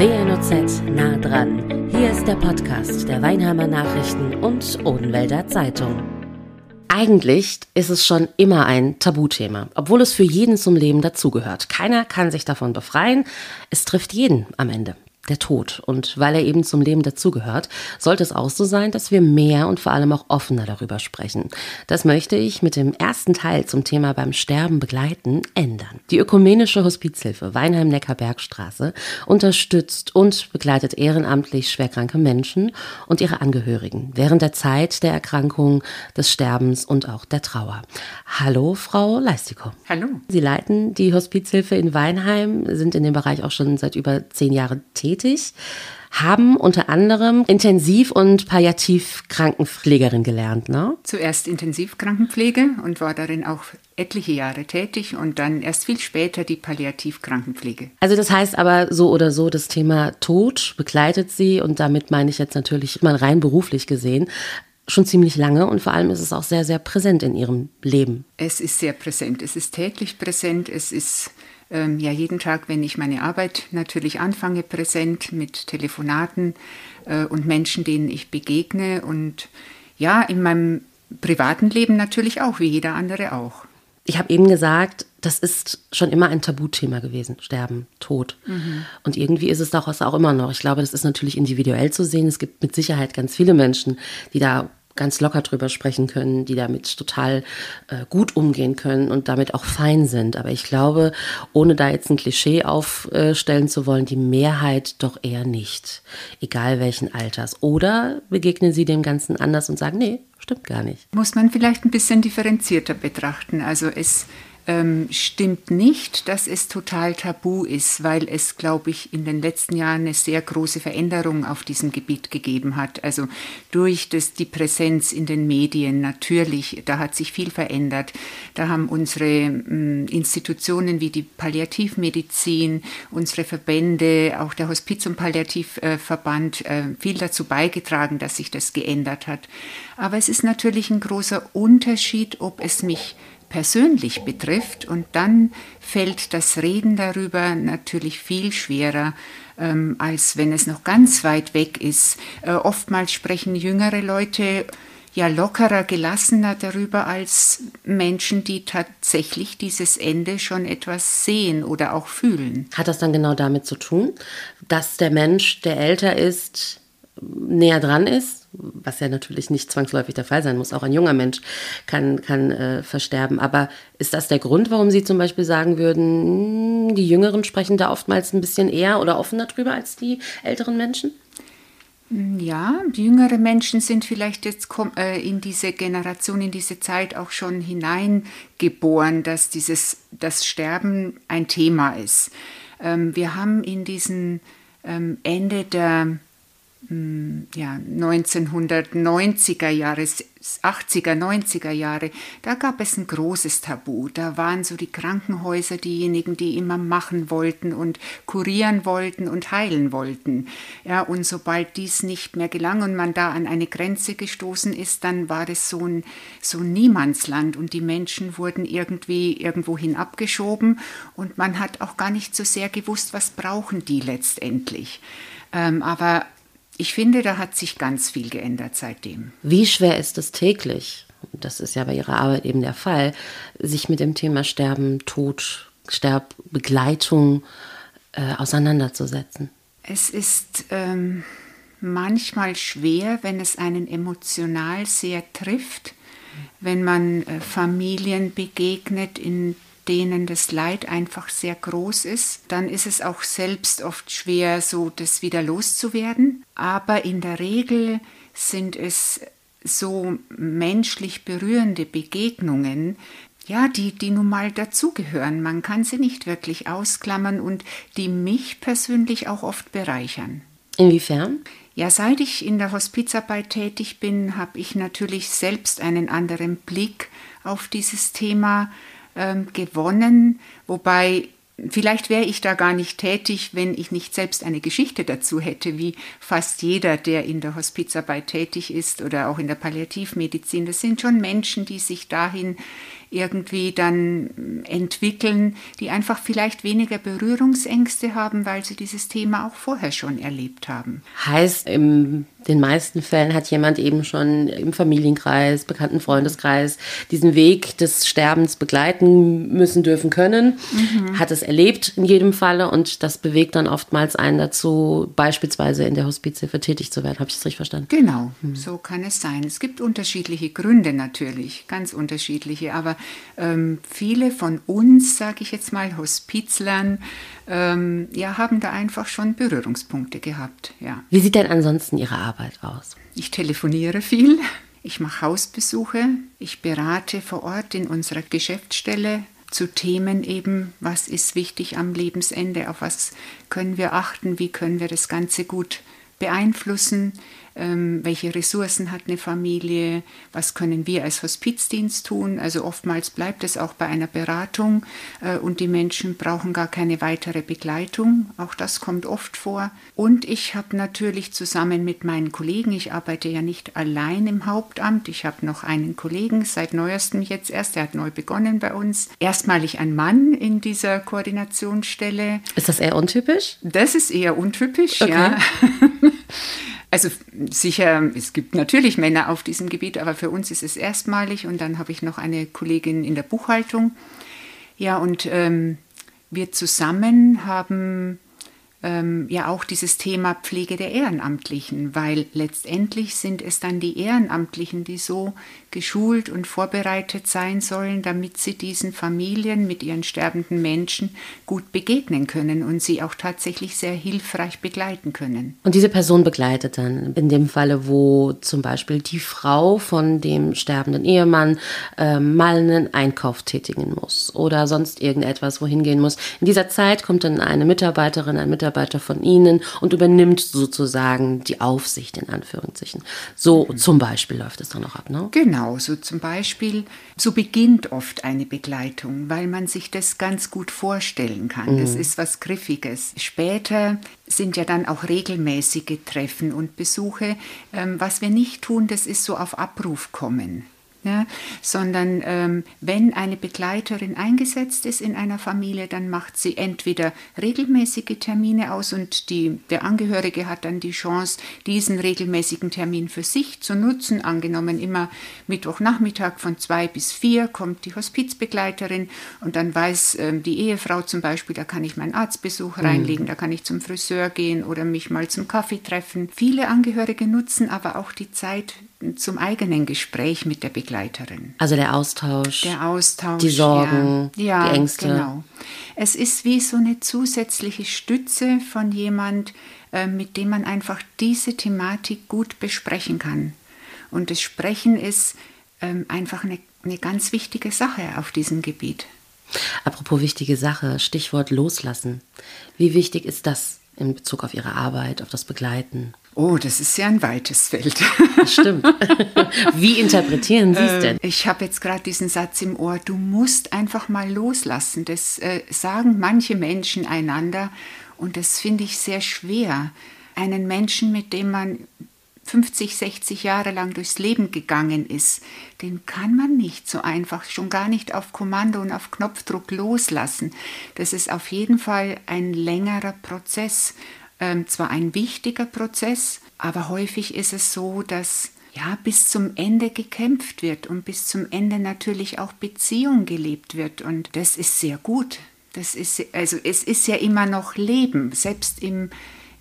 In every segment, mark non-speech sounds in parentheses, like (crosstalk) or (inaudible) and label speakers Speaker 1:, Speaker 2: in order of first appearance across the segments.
Speaker 1: WNOZ nah dran. Hier ist der Podcast der Weinheimer Nachrichten und Odenwälder Zeitung. Eigentlich ist es schon immer ein Tabuthema, obwohl es für jeden zum Leben dazugehört. Keiner kann sich davon befreien. Es trifft jeden am Ende der Tod. Und weil er eben zum Leben dazugehört, sollte es auch so sein, dass wir mehr und vor allem auch offener darüber sprechen. Das möchte ich mit dem ersten Teil zum Thema beim Sterben begleiten ändern. Die ökumenische Hospizhilfe Weinheim-Neckar-Bergstraße unterstützt und begleitet ehrenamtlich schwerkranke Menschen und ihre Angehörigen während der Zeit der Erkrankung, des Sterbens und auch der Trauer. Hallo, Frau Leistikow.
Speaker 2: Hallo.
Speaker 1: Sie leiten die Hospizhilfe in Weinheim, sind in dem Bereich auch schon seit über zehn Jahren tätig tätig, haben unter anderem Intensiv- und Palliativkrankenpflegerin gelernt, ne?
Speaker 2: Zuerst Intensivkrankenpflege und war darin auch etliche Jahre tätig und dann erst viel später die Palliativkrankenpflege.
Speaker 1: Also das heißt aber so oder so, das Thema Tod begleitet Sie und damit meine ich jetzt natürlich mal rein beruflich gesehen schon ziemlich lange und vor allem ist es auch sehr, sehr präsent in Ihrem Leben.
Speaker 2: Es ist sehr präsent, es ist täglich präsent, es ist ähm, ja jeden Tag, wenn ich meine Arbeit natürlich anfange, präsent mit Telefonaten äh, und Menschen, denen ich begegne und ja, in meinem privaten Leben natürlich auch, wie jeder andere auch.
Speaker 1: Ich habe eben gesagt, das ist schon immer ein Tabuthema gewesen, Sterben, Tod. Mhm. Und irgendwie ist es doch auch immer noch. Ich glaube, das ist natürlich individuell zu sehen. Es gibt mit Sicherheit ganz viele Menschen, die da ganz locker drüber sprechen können, die damit total äh, gut umgehen können und damit auch fein sind. Aber ich glaube, ohne da jetzt ein Klischee aufstellen zu wollen, die Mehrheit doch eher nicht. Egal welchen Alters. Oder begegnen sie dem Ganzen anders und sagen, nee, stimmt gar nicht.
Speaker 2: Muss man vielleicht ein bisschen differenzierter betrachten. Also es ähm, stimmt nicht, dass es total tabu ist, weil es, glaube ich, in den letzten Jahren eine sehr große Veränderung auf diesem Gebiet gegeben hat. Also durch das, die Präsenz in den Medien natürlich, da hat sich viel verändert. Da haben unsere äh, Institutionen wie die Palliativmedizin, unsere Verbände, auch der Hospiz- und Palliativverband äh, viel dazu beigetragen, dass sich das geändert hat. Aber es ist natürlich ein großer Unterschied, ob es mich persönlich betrifft. Und dann fällt das Reden darüber natürlich viel schwerer, ähm, als wenn es noch ganz weit weg ist. Äh, oftmals sprechen jüngere Leute ja lockerer, gelassener darüber als Menschen, die tatsächlich dieses Ende schon etwas sehen oder auch fühlen.
Speaker 1: Hat das dann genau damit zu tun, dass der Mensch, der älter ist, näher dran ist, was ja natürlich nicht zwangsläufig der Fall sein muss. Auch ein junger Mensch kann, kann äh, versterben. Aber ist das der Grund, warum Sie zum Beispiel sagen würden, hm, die Jüngeren sprechen da oftmals ein bisschen eher oder offener drüber als die älteren Menschen?
Speaker 2: Ja, jüngere Menschen sind vielleicht jetzt äh, in diese Generation, in diese Zeit auch schon hineingeboren, dass dieses, das Sterben ein Thema ist. Ähm, wir haben in diesen ähm, Ende der ja, 1990er Jahre, 80er, 90er Jahre, da gab es ein großes Tabu. Da waren so die Krankenhäuser diejenigen, die immer machen wollten und kurieren wollten und heilen wollten. Ja, und sobald dies nicht mehr gelang und man da an eine Grenze gestoßen ist, dann war das so ein, so ein Niemandsland und die Menschen wurden irgendwie irgendwohin abgeschoben und man hat auch gar nicht so sehr gewusst, was brauchen die letztendlich. Ähm, aber ich finde, da hat sich ganz viel geändert seitdem.
Speaker 1: Wie schwer ist es täglich, das ist ja bei Ihrer Arbeit eben der Fall, sich mit dem Thema Sterben, Tod, Sterbbegleitung äh, auseinanderzusetzen?
Speaker 2: Es ist ähm, manchmal schwer, wenn es einen emotional sehr trifft, wenn man äh, Familien begegnet, in denen das Leid einfach sehr groß ist, dann ist es auch selbst oft schwer, so das wieder loszuwerden. Aber in der Regel sind es so menschlich berührende Begegnungen, ja, die, die nun mal dazugehören. Man kann sie nicht wirklich ausklammern und die mich persönlich auch oft bereichern.
Speaker 1: Inwiefern?
Speaker 2: Ja, seit ich in der Hospizarbeit tätig bin, habe ich natürlich selbst einen anderen Blick auf dieses Thema ähm, gewonnen, wobei Vielleicht wäre ich da gar nicht tätig, wenn ich nicht selbst eine Geschichte dazu hätte, wie fast jeder, der in der Hospizarbeit tätig ist oder auch in der Palliativmedizin. Das sind schon Menschen, die sich dahin irgendwie dann entwickeln, die einfach vielleicht weniger Berührungsängste haben, weil sie dieses Thema auch vorher schon erlebt haben.
Speaker 1: Heißt, in den meisten Fällen hat jemand eben schon im Familienkreis, bekannten Freundeskreis diesen Weg des Sterbens begleiten müssen, dürfen können, mhm. hat es erlebt in jedem Falle und das bewegt dann oftmals einen dazu, beispielsweise in der Hospizhilfe tätig zu werden. Habe ich das richtig verstanden?
Speaker 2: Genau, mhm. so kann es sein. Es gibt unterschiedliche Gründe natürlich, ganz unterschiedliche, aber ähm, viele von uns, sage ich jetzt mal, Hospizlern, ähm, ja, haben da einfach schon Berührungspunkte gehabt. Ja.
Speaker 1: Wie sieht denn ansonsten Ihre Arbeit aus?
Speaker 2: Ich telefoniere viel, ich mache Hausbesuche, ich berate vor Ort in unserer Geschäftsstelle zu Themen eben, was ist wichtig am Lebensende, auf was können wir achten, wie können wir das Ganze gut beeinflussen welche Ressourcen hat eine Familie, was können wir als Hospizdienst tun. Also oftmals bleibt es auch bei einer Beratung äh, und die Menschen brauchen gar keine weitere Begleitung. Auch das kommt oft vor. Und ich habe natürlich zusammen mit meinen Kollegen, ich arbeite ja nicht allein im Hauptamt, ich habe noch einen Kollegen, seit neuestem jetzt erst, der hat neu begonnen bei uns. Erstmalig ein Mann in dieser Koordinationsstelle.
Speaker 1: Ist das eher untypisch?
Speaker 2: Das ist eher untypisch, okay. ja. (laughs) Also sicher, es gibt natürlich Männer auf diesem Gebiet, aber für uns ist es erstmalig. Und dann habe ich noch eine Kollegin in der Buchhaltung. Ja, und ähm, wir zusammen haben ähm, ja auch dieses Thema Pflege der Ehrenamtlichen, weil letztendlich sind es dann die Ehrenamtlichen, die so geschult und vorbereitet sein sollen, damit sie diesen Familien mit ihren sterbenden Menschen gut begegnen können und sie auch tatsächlich sehr hilfreich begleiten können.
Speaker 1: Und diese Person begleitet dann in dem Falle, wo zum Beispiel die Frau von dem sterbenden Ehemann äh, mal einen Einkauf tätigen muss oder sonst irgendetwas wohin gehen muss. In dieser Zeit kommt dann eine Mitarbeiterin, ein Mitarbeiter von Ihnen und übernimmt sozusagen die Aufsicht in Anführungszeichen. So mhm. zum Beispiel läuft es dann auch ab, ne?
Speaker 2: Genau. So zum Beispiel, so beginnt oft eine Begleitung, weil man sich das ganz gut vorstellen kann. Das mhm. ist was Griffiges. Später sind ja dann auch regelmäßige Treffen und Besuche. Ähm, was wir nicht tun, das ist so auf Abruf kommen ja, sondern ähm, wenn eine Begleiterin eingesetzt ist in einer Familie, dann macht sie entweder regelmäßige Termine aus und die, der Angehörige hat dann die Chance, diesen regelmäßigen Termin für sich zu nutzen. Angenommen, immer Mittwochnachmittag von zwei bis vier kommt die Hospizbegleiterin und dann weiß ähm, die Ehefrau zum Beispiel, da kann ich meinen Arztbesuch mhm. reinlegen, da kann ich zum Friseur gehen oder mich mal zum Kaffee treffen. Viele Angehörige nutzen aber auch die Zeit zum eigenen Gespräch mit der Begleiterin.
Speaker 1: Also der Austausch.
Speaker 2: Der Austausch.
Speaker 1: Die Sorgen,
Speaker 2: ja,
Speaker 1: die Ängste.
Speaker 2: Genau. Es ist wie so eine zusätzliche Stütze von jemand, äh, mit dem man einfach diese Thematik gut besprechen kann. Und das Sprechen ist ähm, einfach eine, eine ganz wichtige Sache auf diesem Gebiet.
Speaker 1: Apropos wichtige Sache, Stichwort loslassen. Wie wichtig ist das in Bezug auf Ihre Arbeit, auf das Begleiten?
Speaker 2: Oh, das ist ja ein weites Feld.
Speaker 1: Stimmt. (laughs) Wie interpretieren Sie es ähm, denn?
Speaker 2: ich habe jetzt gerade diesen Satz im Ohr, du musst einfach mal loslassen. Das äh, sagen manche Menschen einander und das finde ich sehr schwer. Einen Menschen, mit dem man 50, 60 Jahre lang durchs Leben gegangen ist, den kann man nicht so einfach, schon gar nicht auf Kommando und auf Knopfdruck loslassen. Das ist auf jeden Fall ein längerer Prozess ähm, zwar ein wichtiger Prozess, aber häufig ist es so, dass ja bis zum Ende gekämpft wird und bis zum Ende natürlich auch Beziehung gelebt wird und das ist sehr gut. Das ist also es ist ja immer noch Leben, selbst im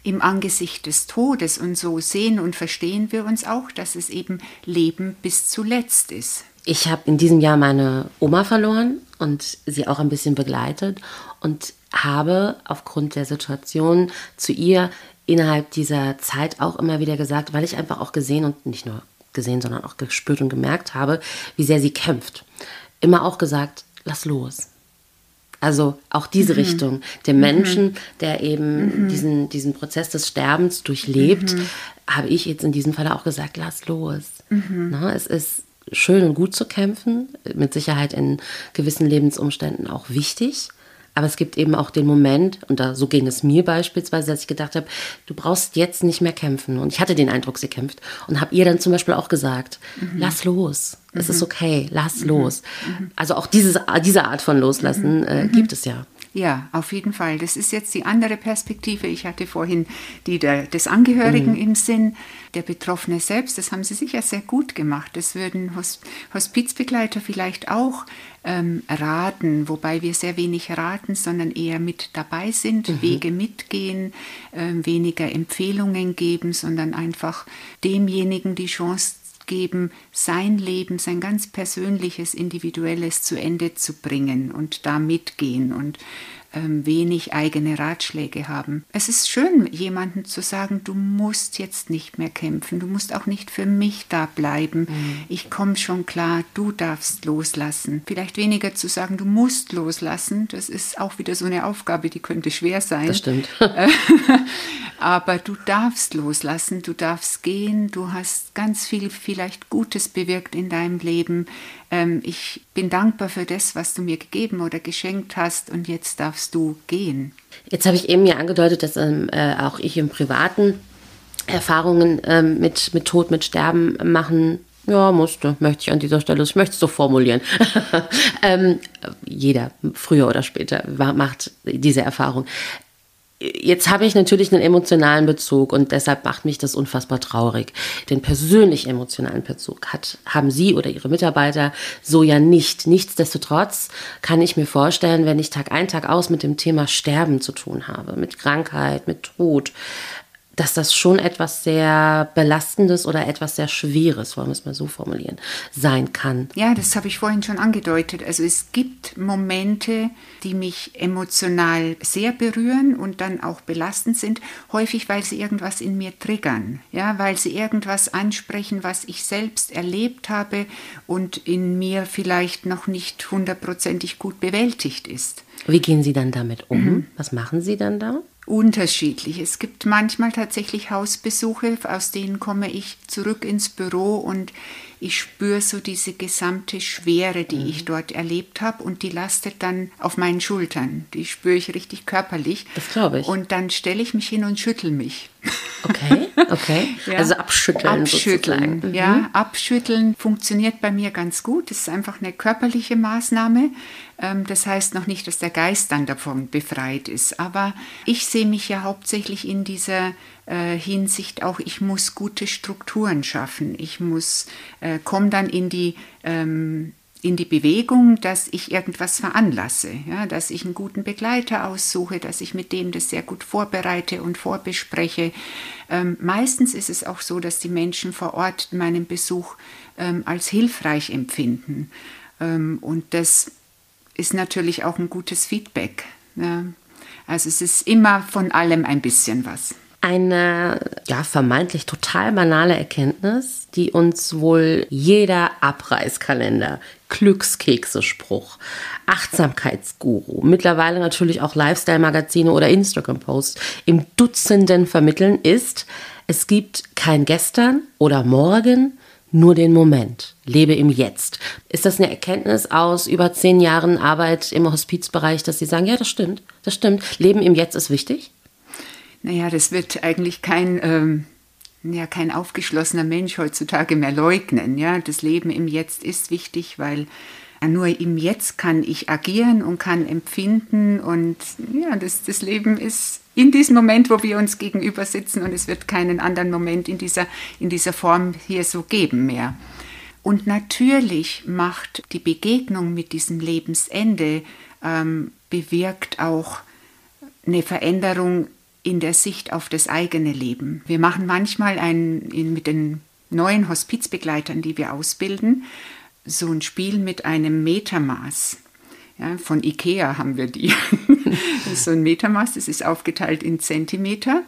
Speaker 2: im Angesicht des Todes und so sehen und verstehen wir uns auch, dass es eben Leben bis zuletzt ist.
Speaker 1: Ich habe in diesem Jahr meine Oma verloren und sie auch ein bisschen begleitet und habe aufgrund der Situation zu ihr innerhalb dieser Zeit auch immer wieder gesagt, weil ich einfach auch gesehen und nicht nur gesehen, sondern auch gespürt und gemerkt habe, wie sehr sie kämpft. Immer auch gesagt, lass los. Also auch diese mhm. Richtung. Der mhm. Menschen, der eben mhm. diesen, diesen Prozess des Sterbens durchlebt, mhm. habe ich jetzt in diesem Fall auch gesagt, lass los. Mhm. Na, es ist schön und gut zu kämpfen, mit Sicherheit in gewissen Lebensumständen auch wichtig. Aber es gibt eben auch den Moment, und da, so ging es mir beispielsweise, dass ich gedacht habe, du brauchst jetzt nicht mehr kämpfen. Und ich hatte den Eindruck, sie kämpft. Und habe ihr dann zum Beispiel auch gesagt, mhm. lass los. Es mhm. ist okay, lass mhm. los. Mhm. Also auch dieses, diese Art von Loslassen äh, mhm. gibt es ja.
Speaker 2: Ja, auf jeden Fall. Das ist jetzt die andere Perspektive. Ich hatte vorhin die der, des Angehörigen mhm. im Sinn, der Betroffene selbst. Das haben Sie sicher sehr gut gemacht. Das würden Hospizbegleiter vielleicht auch ähm, raten, wobei wir sehr wenig raten, sondern eher mit dabei sind, mhm. Wege mitgehen, äh, weniger Empfehlungen geben, sondern einfach demjenigen die Chance geben, sein Leben, sein ganz persönliches, individuelles zu Ende zu bringen und da mitgehen. Und wenig eigene Ratschläge haben. Es ist schön, jemandem zu sagen, du musst jetzt nicht mehr kämpfen, du musst auch nicht für mich da bleiben. Mhm. Ich komme schon klar, du darfst loslassen. Vielleicht weniger zu sagen, du musst loslassen, das ist auch wieder so eine Aufgabe, die könnte schwer sein.
Speaker 1: Das stimmt. (laughs) (laughs)
Speaker 2: Aber du darfst loslassen, du darfst gehen, du hast ganz viel vielleicht Gutes bewirkt in deinem Leben. Ähm, ich bin dankbar für das, was du mir gegeben oder geschenkt hast und jetzt darfst du gehen.
Speaker 1: Jetzt habe ich eben ja angedeutet, dass ähm, äh, auch ich im Privaten Erfahrungen ähm, mit, mit Tod, mit Sterben machen ja, musste, möchte ich an dieser Stelle, ich möchte es so formulieren. (laughs) ähm, jeder, früher oder später, macht diese Erfahrung. Jetzt habe ich natürlich einen emotionalen Bezug und deshalb macht mich das unfassbar traurig. Den persönlich emotionalen Bezug hat, haben Sie oder Ihre Mitarbeiter so ja nicht. Nichtsdestotrotz kann ich mir vorstellen, wenn ich Tag ein, Tag aus mit dem Thema Sterben zu tun habe, mit Krankheit, mit Tod, dass das schon etwas sehr Belastendes oder etwas sehr Schweres, wollen wir es mal so formulieren, sein kann.
Speaker 2: Ja, das habe ich vorhin schon angedeutet. Also es gibt Momente, die mich emotional sehr berühren und dann auch belastend sind, häufig weil sie irgendwas in mir triggern, ja, weil sie irgendwas ansprechen, was ich selbst erlebt habe und in mir vielleicht noch nicht hundertprozentig gut bewältigt ist.
Speaker 1: Wie gehen Sie dann damit um? Mhm. Was machen Sie dann da?
Speaker 2: Unterschiedlich. Es gibt manchmal tatsächlich Hausbesuche, aus denen komme ich zurück ins Büro und ich spüre so diese gesamte Schwere, die mhm. ich dort erlebt habe und die lastet dann auf meinen Schultern. Die spüre ich richtig körperlich.
Speaker 1: Das glaube ich.
Speaker 2: Und dann stelle ich mich hin und schüttel mich.
Speaker 1: Okay, okay. (laughs) ja. Also abschütteln.
Speaker 2: Abschütteln, mhm. ja. Abschütteln funktioniert bei mir ganz gut. Das ist einfach eine körperliche Maßnahme. Ähm, das heißt noch nicht, dass der Geist dann davon befreit ist. Aber ich sehe mich ja hauptsächlich in dieser äh, Hinsicht auch, ich muss gute Strukturen schaffen. Ich muss, äh, komme dann in die, ähm, in die Bewegung, dass ich irgendwas veranlasse, ja, dass ich einen guten Begleiter aussuche, dass ich mit dem das sehr gut vorbereite und vorbespreche. Ähm, meistens ist es auch so, dass die Menschen vor Ort meinen Besuch ähm, als hilfreich empfinden. Ähm, und das ist natürlich auch ein gutes Feedback. Ja. Also es ist immer von allem ein bisschen was.
Speaker 1: Eine ja vermeintlich total banale Erkenntnis, die uns wohl jeder Abreißkalender, Glückskekse-Spruch, Achtsamkeitsguru, mittlerweile natürlich auch Lifestyle-Magazine oder Instagram-Posts im Dutzenden vermitteln, ist, es gibt kein Gestern oder Morgen, nur den Moment. Lebe im Jetzt. Ist das eine Erkenntnis aus über zehn Jahren Arbeit im Hospizbereich, dass Sie sagen, ja, das stimmt, das stimmt. Leben im Jetzt ist wichtig?
Speaker 2: naja, das wird eigentlich kein, ähm, ja, kein aufgeschlossener Mensch heutzutage mehr leugnen. Ja? Das Leben im Jetzt ist wichtig, weil nur im Jetzt kann ich agieren und kann empfinden und ja, das, das Leben ist in diesem Moment, wo wir uns gegenüber sitzen und es wird keinen anderen Moment in dieser, in dieser Form hier so geben mehr. Und natürlich macht die Begegnung mit diesem Lebensende, ähm, bewirkt auch eine Veränderung in der Sicht auf das eigene Leben. Wir machen manchmal ein, in, mit den neuen Hospizbegleitern, die wir ausbilden, so ein Spiel mit einem Metermaß. Ja, von Ikea haben wir die. (laughs) so ein Metermaß, das ist aufgeteilt in Zentimeter.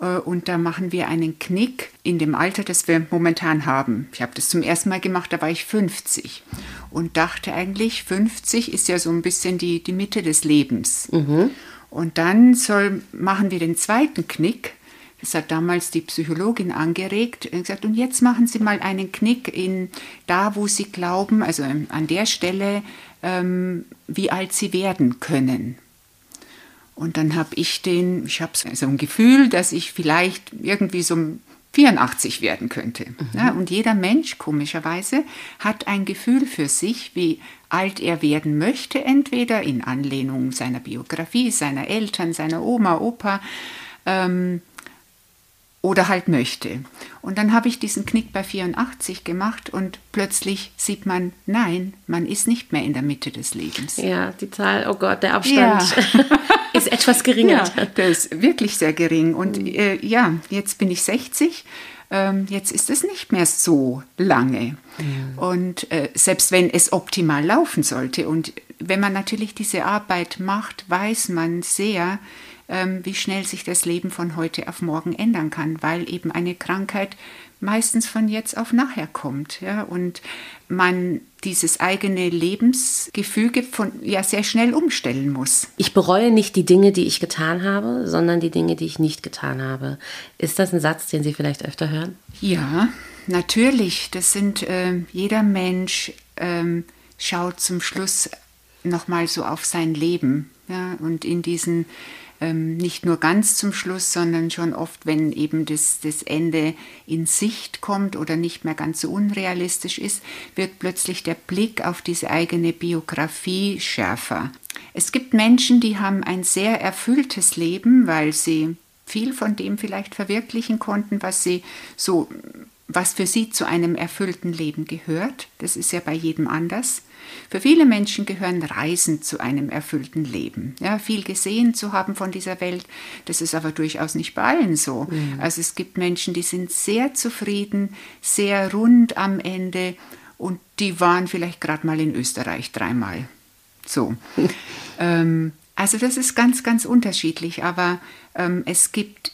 Speaker 2: Äh, und da machen wir einen Knick in dem Alter, das wir momentan haben. Ich habe das zum ersten Mal gemacht, da war ich 50 und dachte eigentlich, 50 ist ja so ein bisschen die, die Mitte des Lebens. Mhm. Und dann soll, machen wir den zweiten Knick. Das hat damals die Psychologin angeregt und gesagt, und jetzt machen Sie mal einen Knick in da, wo Sie glauben, also an der Stelle, ähm, wie alt Sie werden können. Und dann habe ich den, ich habe so ein Gefühl, dass ich vielleicht irgendwie so 84 werden könnte. Mhm. Ja, und jeder Mensch, komischerweise, hat ein Gefühl für sich, wie alt er werden möchte, entweder in Anlehnung seiner Biografie, seiner Eltern, seiner Oma, Opa. Ähm, oder halt möchte. Und dann habe ich diesen Knick bei 84 gemacht und plötzlich sieht man, nein, man ist nicht mehr in der Mitte des Lebens.
Speaker 1: Ja, die Zahl, oh Gott, der Abstand ja. (laughs) ist etwas geringer.
Speaker 2: Ja, der ist wirklich sehr gering. Und mhm. äh, ja, jetzt bin ich 60. Ähm, jetzt ist es nicht mehr so lange. Mhm. Und äh, selbst wenn es optimal laufen sollte und wenn man natürlich diese Arbeit macht, weiß man sehr, ähm, wie schnell sich das Leben von heute auf morgen ändern kann, weil eben eine Krankheit meistens von jetzt auf nachher kommt. Ja, und man dieses eigene Lebensgefüge von, ja, sehr schnell umstellen muss.
Speaker 1: Ich bereue nicht die Dinge, die ich getan habe, sondern die Dinge, die ich nicht getan habe. Ist das ein Satz, den Sie vielleicht öfter hören?
Speaker 2: Ja, natürlich. Das sind, äh, jeder Mensch äh, schaut zum Schluss nochmal so auf sein Leben. Ja, und in diesen ähm, nicht nur ganz zum Schluss, sondern schon oft, wenn eben das, das Ende in Sicht kommt oder nicht mehr ganz so unrealistisch ist, wird plötzlich der Blick auf diese eigene Biografie schärfer. Es gibt Menschen, die haben ein sehr erfülltes Leben, weil sie viel von dem vielleicht verwirklichen konnten, was sie so was für sie zu einem erfüllten Leben gehört. Das ist ja bei jedem anders. Für viele Menschen gehören Reisen zu einem erfüllten Leben. Ja, viel gesehen zu haben von dieser Welt, das ist aber durchaus nicht bei allen so. Mhm. Also es gibt Menschen, die sind sehr zufrieden, sehr rund am Ende und die waren vielleicht gerade mal in Österreich dreimal. So. (laughs) ähm, also das ist ganz, ganz unterschiedlich, aber ähm, es gibt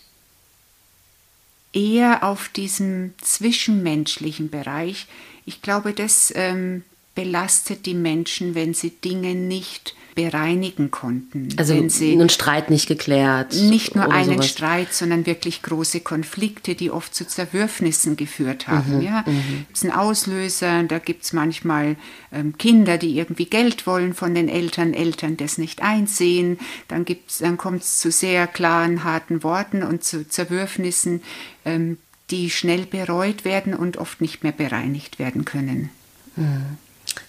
Speaker 2: eher auf diesem zwischenmenschlichen Bereich. Ich glaube, das ähm, belastet die Menschen, wenn sie Dinge nicht bereinigen konnten.
Speaker 1: Also
Speaker 2: wenn sie
Speaker 1: einen Streit nicht geklärt.
Speaker 2: Nicht nur einen sowas. Streit, sondern wirklich große Konflikte, die oft zu Zerwürfnissen geführt haben. Mhm, ja, mhm. es ist ein Auslöser, da gibt es manchmal ähm, Kinder, die irgendwie Geld wollen von den Eltern, Eltern das nicht einsehen. Dann, dann kommt es zu sehr klaren, harten Worten und zu Zerwürfnissen, ähm, die schnell bereut werden und oft nicht mehr bereinigt werden können.
Speaker 1: Mhm.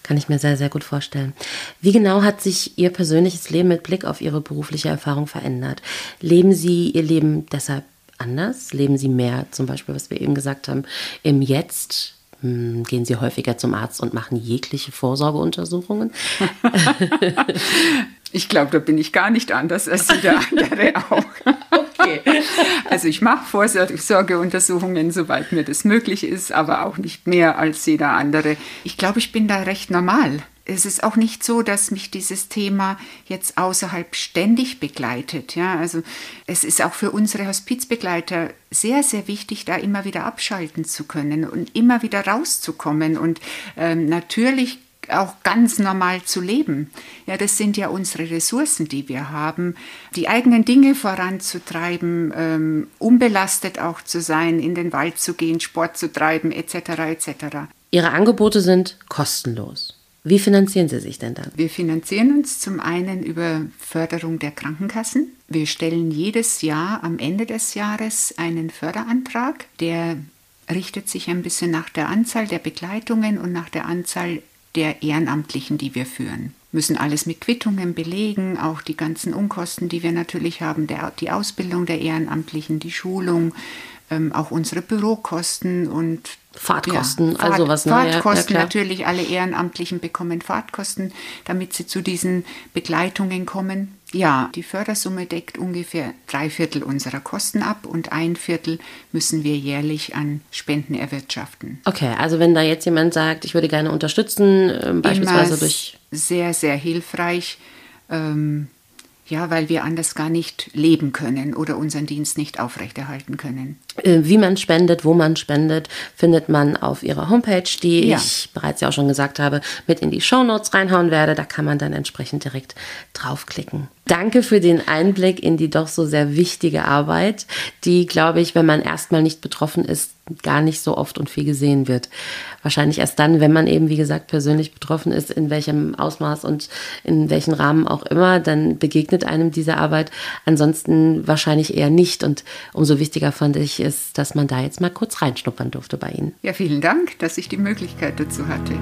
Speaker 1: Kann ich mir sehr, sehr gut vorstellen. Wie genau hat sich Ihr persönliches Leben mit Blick auf Ihre berufliche Erfahrung verändert? Leben Sie Ihr Leben deshalb anders? Leben Sie mehr, zum Beispiel, was wir eben gesagt haben, im Jetzt? Hm, gehen Sie häufiger zum Arzt und machen jegliche Vorsorgeuntersuchungen? (laughs)
Speaker 2: ich glaube, da bin ich gar nicht anders als jeder andere auch. (laughs) Okay. Also ich mache Vorsorgeuntersuchungen, soweit mir das möglich ist, aber auch nicht mehr als jeder andere. Ich glaube, ich bin da recht normal. Es ist auch nicht so, dass mich dieses Thema jetzt außerhalb ständig begleitet. Ja, also es ist auch für unsere Hospizbegleiter sehr, sehr wichtig, da immer wieder abschalten zu können und immer wieder rauszukommen. Und ähm, natürlich auch ganz normal zu leben. Ja, das sind ja unsere Ressourcen, die wir haben, die eigenen Dinge voranzutreiben, ähm, unbelastet auch zu sein, in den Wald zu gehen, Sport zu treiben, etc. etc.
Speaker 1: Ihre Angebote sind kostenlos. Wie finanzieren Sie sich denn dann?
Speaker 2: Wir finanzieren uns zum einen über Förderung der Krankenkassen. Wir stellen jedes Jahr am Ende des Jahres einen Förderantrag, der richtet sich ein bisschen nach der Anzahl der Begleitungen und nach der Anzahl der Ehrenamtlichen, die wir führen. Müssen alles mit Quittungen belegen, auch die ganzen Unkosten, die wir natürlich haben, der, die Ausbildung der Ehrenamtlichen, die Schulung, ähm, auch unsere Bürokosten und
Speaker 1: Fahrtkosten,
Speaker 2: ja, Fahrt,
Speaker 1: also was.
Speaker 2: Ne? Fahrtkosten, ja, natürlich, alle Ehrenamtlichen bekommen Fahrtkosten, damit sie zu diesen Begleitungen kommen. Ja, die Fördersumme deckt ungefähr drei Viertel unserer Kosten ab und ein Viertel müssen wir jährlich an Spenden erwirtschaften.
Speaker 1: Okay, also wenn da jetzt jemand sagt, ich würde gerne unterstützen, äh, beispielsweise Immer durch.
Speaker 2: Sehr, sehr hilfreich. Ähm, ja, weil wir anders gar nicht leben können oder unseren Dienst nicht aufrechterhalten können.
Speaker 1: Äh, wie man spendet, wo man spendet, findet man auf ihrer Homepage, die ja. ich bereits ja auch schon gesagt habe, mit in die Show Notes reinhauen werde. Da kann man dann entsprechend direkt draufklicken. Danke für den Einblick in die doch so sehr wichtige Arbeit, die, glaube ich, wenn man erstmal nicht betroffen ist, gar nicht so oft und viel gesehen wird. Wahrscheinlich erst dann, wenn man eben, wie gesagt, persönlich betroffen ist, in welchem Ausmaß und in welchem Rahmen auch immer, dann begegnet einem diese Arbeit. Ansonsten wahrscheinlich eher nicht. Und umso wichtiger fand ich es, dass man da jetzt mal kurz reinschnuppern durfte bei Ihnen.
Speaker 2: Ja, vielen Dank, dass ich die Möglichkeit dazu hatte.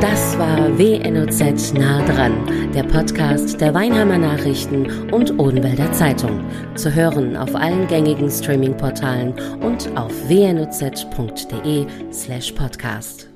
Speaker 1: Das war WNOZ nah dran, der Podcast der Weinheimer Nachrichten und Odenwälder Zeitung. Zu hören auf allen gängigen Streaming-Portalen und auf wnoz www.ftz.de slash podcast.